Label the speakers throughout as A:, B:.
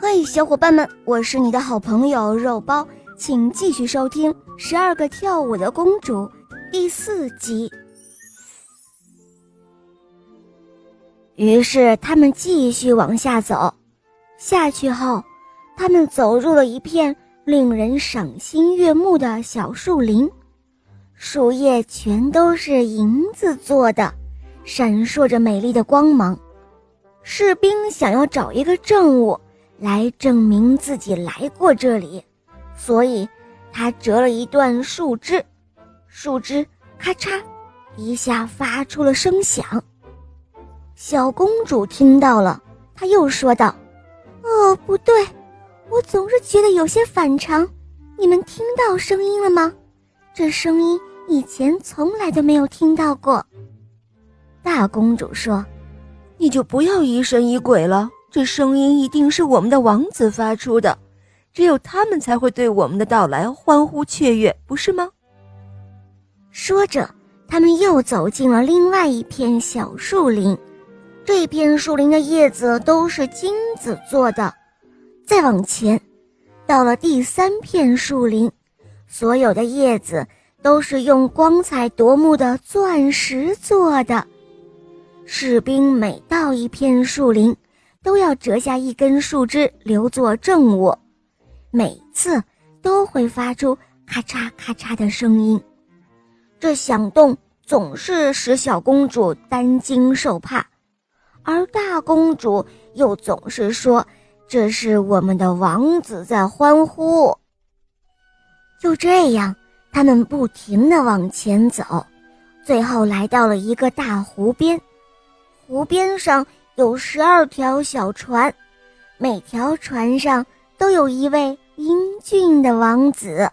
A: 嘿，小伙伴们，我是你的好朋友肉包，请继续收听《十二个跳舞的公主》第四集。于是他们继续往下走，下去后，他们走入了一片令人赏心悦目的小树林，树叶全都是银子做的，闪烁着美丽的光芒。士兵想要找一个证物。来证明自己来过这里，所以他折了一段树枝，树枝咔嚓一下发出了声响。小公主听到了，她又说道：“哦，不对，我总是觉得有些反常。你们听到声音了吗？这声音以前从来都没有听到过。”大公主说：“
B: 你就不要疑神疑鬼了。”这声音一定是我们的王子发出的，只有他们才会对我们的到来欢呼雀跃，不是吗？
A: 说着，他们又走进了另外一片小树林。这片树林的叶子都是金子做的。再往前，到了第三片树林，所有的叶子都是用光彩夺目的钻石做的。士兵每到一片树林。都要折下一根树枝留作证物，每次都会发出咔嚓咔嚓的声音，这响动总是使小公主担惊受怕，而大公主又总是说这是我们的王子在欢呼。就这样，他们不停地往前走，最后来到了一个大湖边，湖边上。有十二条小船，每条船上都有一位英俊的王子，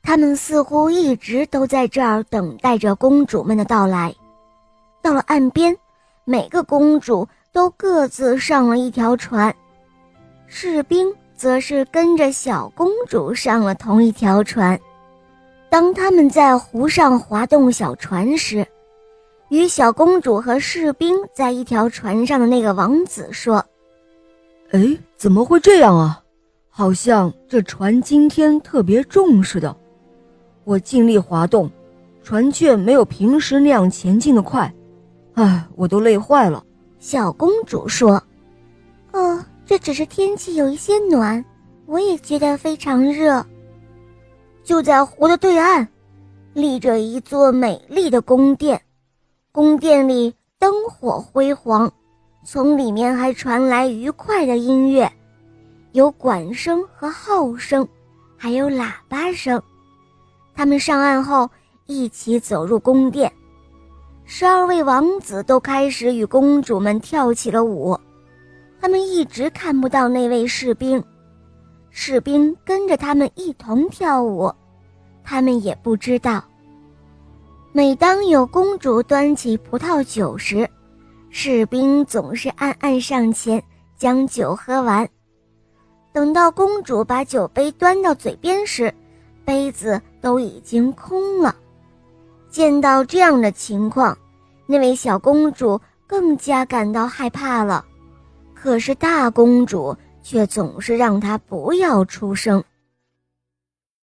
A: 他们似乎一直都在这儿等待着公主们的到来。到了岸边，每个公主都各自上了一条船，士兵则是跟着小公主上了同一条船。当他们在湖上划动小船时，与小公主和士兵在一条船上的那个王子说：“
B: 哎，怎么会这样啊？好像这船今天特别重似的。我尽力滑动，船却没有平时那样前进的快。哎，我都累坏了。”
A: 小公主说：“哦，这只是天气有一些暖，我也觉得非常热。”就在湖的对岸，立着一座美丽的宫殿。宫殿里灯火辉煌，从里面还传来愉快的音乐，有管声和号声，还有喇叭声。他们上岸后一起走入宫殿，十二位王子都开始与公主们跳起了舞。他们一直看不到那位士兵，士兵跟着他们一同跳舞，他们也不知道。每当有公主端起葡萄酒时，士兵总是暗暗上前将酒喝完。等到公主把酒杯端到嘴边时，杯子都已经空了。见到这样的情况，那位小公主更加感到害怕了。可是大公主却总是让她不要出声。